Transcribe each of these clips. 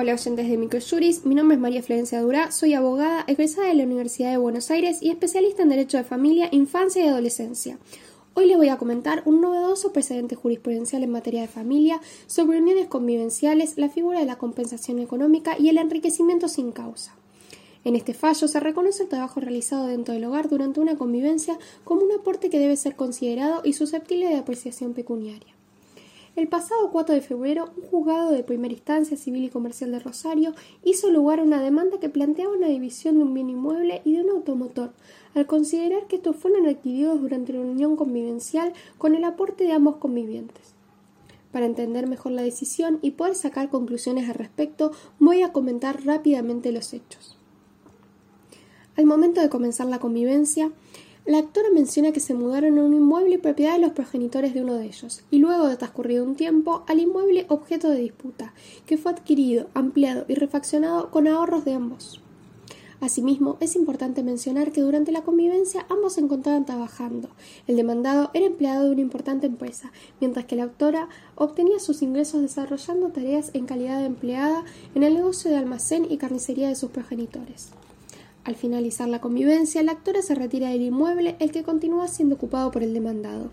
Hola oyentes de Microjuris, mi nombre es María Florencia Durá, soy abogada, egresada de la Universidad de Buenos Aires y especialista en Derecho de Familia, Infancia y Adolescencia. Hoy les voy a comentar un novedoso precedente jurisprudencial en materia de familia sobre uniones convivenciales, la figura de la compensación económica y el enriquecimiento sin causa. En este fallo se reconoce el trabajo realizado dentro del hogar durante una convivencia como un aporte que debe ser considerado y susceptible de apreciación pecuniaria. El pasado 4 de febrero, un juzgado de primera instancia civil y comercial de Rosario hizo lugar a una demanda que planteaba una división de un bien inmueble y de un automotor, al considerar que estos fueron adquiridos durante una unión convivencial con el aporte de ambos convivientes. Para entender mejor la decisión y poder sacar conclusiones al respecto, voy a comentar rápidamente los hechos. Al momento de comenzar la convivencia, la actora menciona que se mudaron a un inmueble propiedad de los progenitores de uno de ellos, y luego de transcurrido un tiempo, al inmueble objeto de disputa, que fue adquirido, ampliado y refaccionado con ahorros de ambos. Asimismo, es importante mencionar que durante la convivencia ambos se encontraban trabajando. El demandado era empleado de una importante empresa, mientras que la autora obtenía sus ingresos desarrollando tareas en calidad de empleada en el negocio de almacén y carnicería de sus progenitores. Al finalizar la convivencia, la actora se retira del inmueble, el que continúa siendo ocupado por el demandado.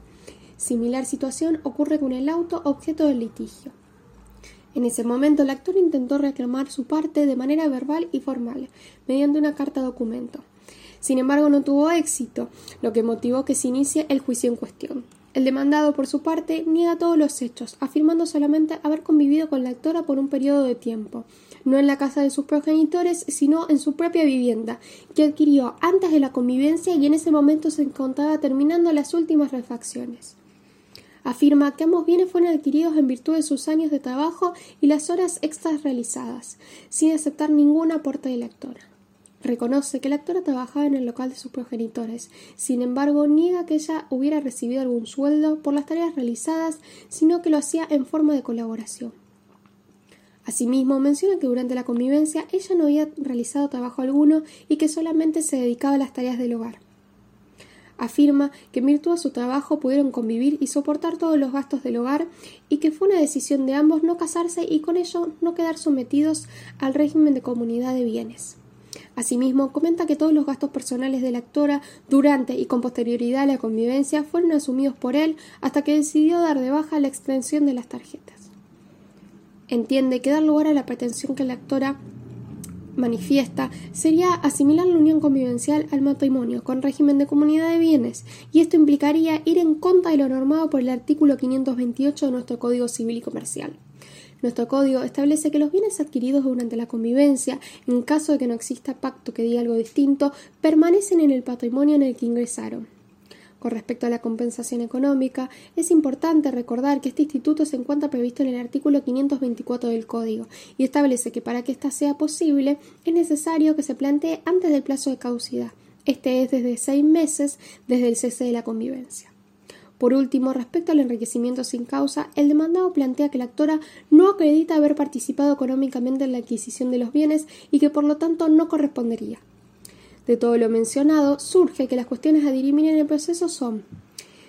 Similar situación ocurre con el auto objeto del litigio. En ese momento, el actor intentó reclamar su parte de manera verbal y formal, mediante una carta documento. Sin embargo, no tuvo éxito, lo que motivó que se inicie el juicio en cuestión. El demandado, por su parte, niega todos los hechos, afirmando solamente haber convivido con la actora por un periodo de tiempo, no en la casa de sus progenitores, sino en su propia vivienda, que adquirió antes de la convivencia y en ese momento se encontraba terminando las últimas refacciones. Afirma que ambos bienes fueron adquiridos en virtud de sus años de trabajo y las horas extras realizadas, sin aceptar ningún aporte de la actora. Reconoce que la actora trabajaba en el local de sus progenitores, sin embargo niega que ella hubiera recibido algún sueldo por las tareas realizadas, sino que lo hacía en forma de colaboración. Asimismo, menciona que durante la convivencia ella no había realizado trabajo alguno y que solamente se dedicaba a las tareas del hogar. Afirma que en virtud de su trabajo pudieron convivir y soportar todos los gastos del hogar y que fue una decisión de ambos no casarse y con ello no quedar sometidos al régimen de comunidad de bienes. Asimismo, comenta que todos los gastos personales de la actora durante y con posterioridad a la convivencia fueron asumidos por él hasta que decidió dar de baja la extensión de las tarjetas. Entiende que dar lugar a la pretensión que la actora manifiesta sería asimilar la unión convivencial al matrimonio con régimen de comunidad de bienes, y esto implicaría ir en contra de lo normado por el artículo 528 de nuestro Código Civil y Comercial. Nuestro código establece que los bienes adquiridos durante la convivencia, en caso de que no exista pacto que diga algo distinto, permanecen en el patrimonio en el que ingresaron. Con respecto a la compensación económica, es importante recordar que este instituto se encuentra previsto en el artículo 524 del Código y establece que para que ésta sea posible es necesario que se plantee antes del plazo de caducidad. Este es desde seis meses desde el cese de la convivencia. Por último, respecto al enriquecimiento sin causa, el demandado plantea que la actora no acredita haber participado económicamente en la adquisición de los bienes y que por lo tanto no correspondería. De todo lo mencionado, surge que las cuestiones a dirimir en el proceso son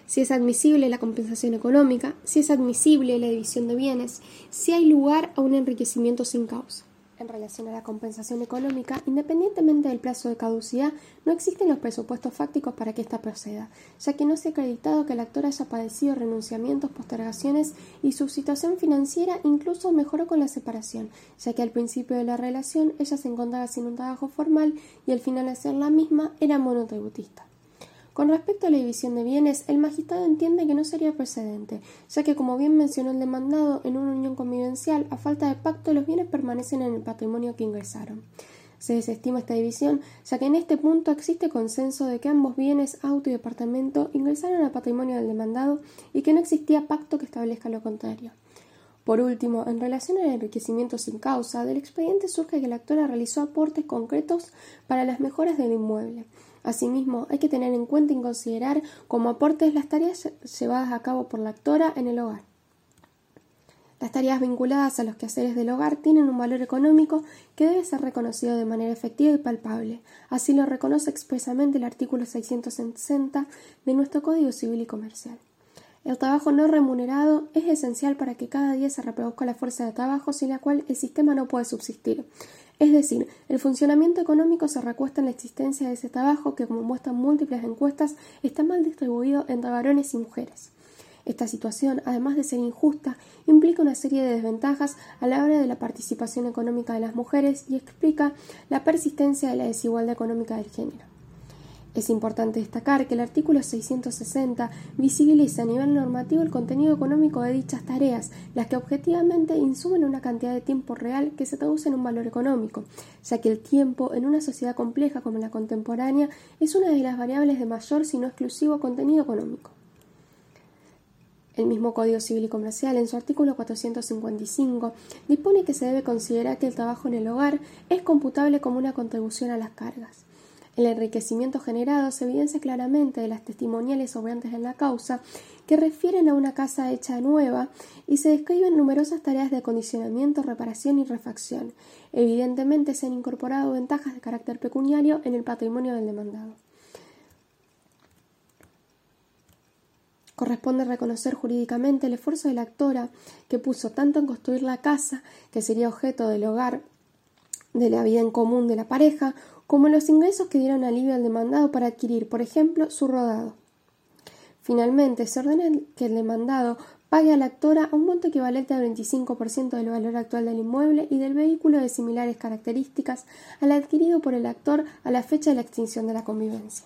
si es admisible la compensación económica, si es admisible la división de bienes, si hay lugar a un enriquecimiento sin causa. En relación a la compensación económica, independientemente del plazo de caducidad, no existen los presupuestos fácticos para que ésta proceda, ya que no se ha acreditado que el actor haya padecido renunciamientos, postergaciones y su situación financiera incluso mejoró con la separación, ya que al principio de la relación ella se encontraba sin un trabajo formal y al finalizar la misma era monotributista. Con respecto a la división de bienes, el magistrado entiende que no sería procedente, ya que, como bien mencionó el demandado, en una unión convivencial, a falta de pacto, los bienes permanecen en el patrimonio que ingresaron. Se desestima esta división, ya que en este punto existe consenso de que ambos bienes, auto y departamento, ingresaron al patrimonio del demandado y que no existía pacto que establezca lo contrario. Por último, en relación al enriquecimiento sin causa, del expediente surge que la actora realizó aportes concretos para las mejoras del inmueble, Asimismo, hay que tener en cuenta y considerar como aportes las tareas llevadas a cabo por la actora en el hogar. Las tareas vinculadas a los quehaceres del hogar tienen un valor económico que debe ser reconocido de manera efectiva y palpable. Así lo reconoce expresamente el artículo 660 de nuestro Código Civil y Comercial. El trabajo no remunerado es esencial para que cada día se reproduzca la fuerza de trabajo sin la cual el sistema no puede subsistir. Es decir, el funcionamiento económico se recuesta en la existencia de ese trabajo que, como muestran múltiples encuestas, está mal distribuido entre varones y mujeres. Esta situación, además de ser injusta, implica una serie de desventajas a la hora de la participación económica de las mujeres y explica la persistencia de la desigualdad económica del género. Es importante destacar que el artículo 660 visibiliza a nivel normativo el contenido económico de dichas tareas, las que objetivamente insumen una cantidad de tiempo real que se traduce en un valor económico, ya que el tiempo en una sociedad compleja como la contemporánea es una de las variables de mayor, si no exclusivo, contenido económico. El mismo Código Civil y Comercial, en su artículo 455, dispone que se debe considerar que el trabajo en el hogar es computable como una contribución a las cargas. El enriquecimiento generado se evidencia claramente de las testimoniales sobrantes en la causa que refieren a una casa hecha nueva y se describen numerosas tareas de acondicionamiento, reparación y refacción. Evidentemente se han incorporado ventajas de carácter pecuniario en el patrimonio del demandado. Corresponde reconocer jurídicamente el esfuerzo de la actora que puso tanto en construir la casa, que sería objeto del hogar de la vida en común de la pareja, como los ingresos que dieron alivio al demandado para adquirir, por ejemplo, su rodado. Finalmente, se ordena que el demandado pague a la actora un monto equivalente al 25% del valor actual del inmueble y del vehículo de similares características al adquirido por el actor a la fecha de la extinción de la convivencia.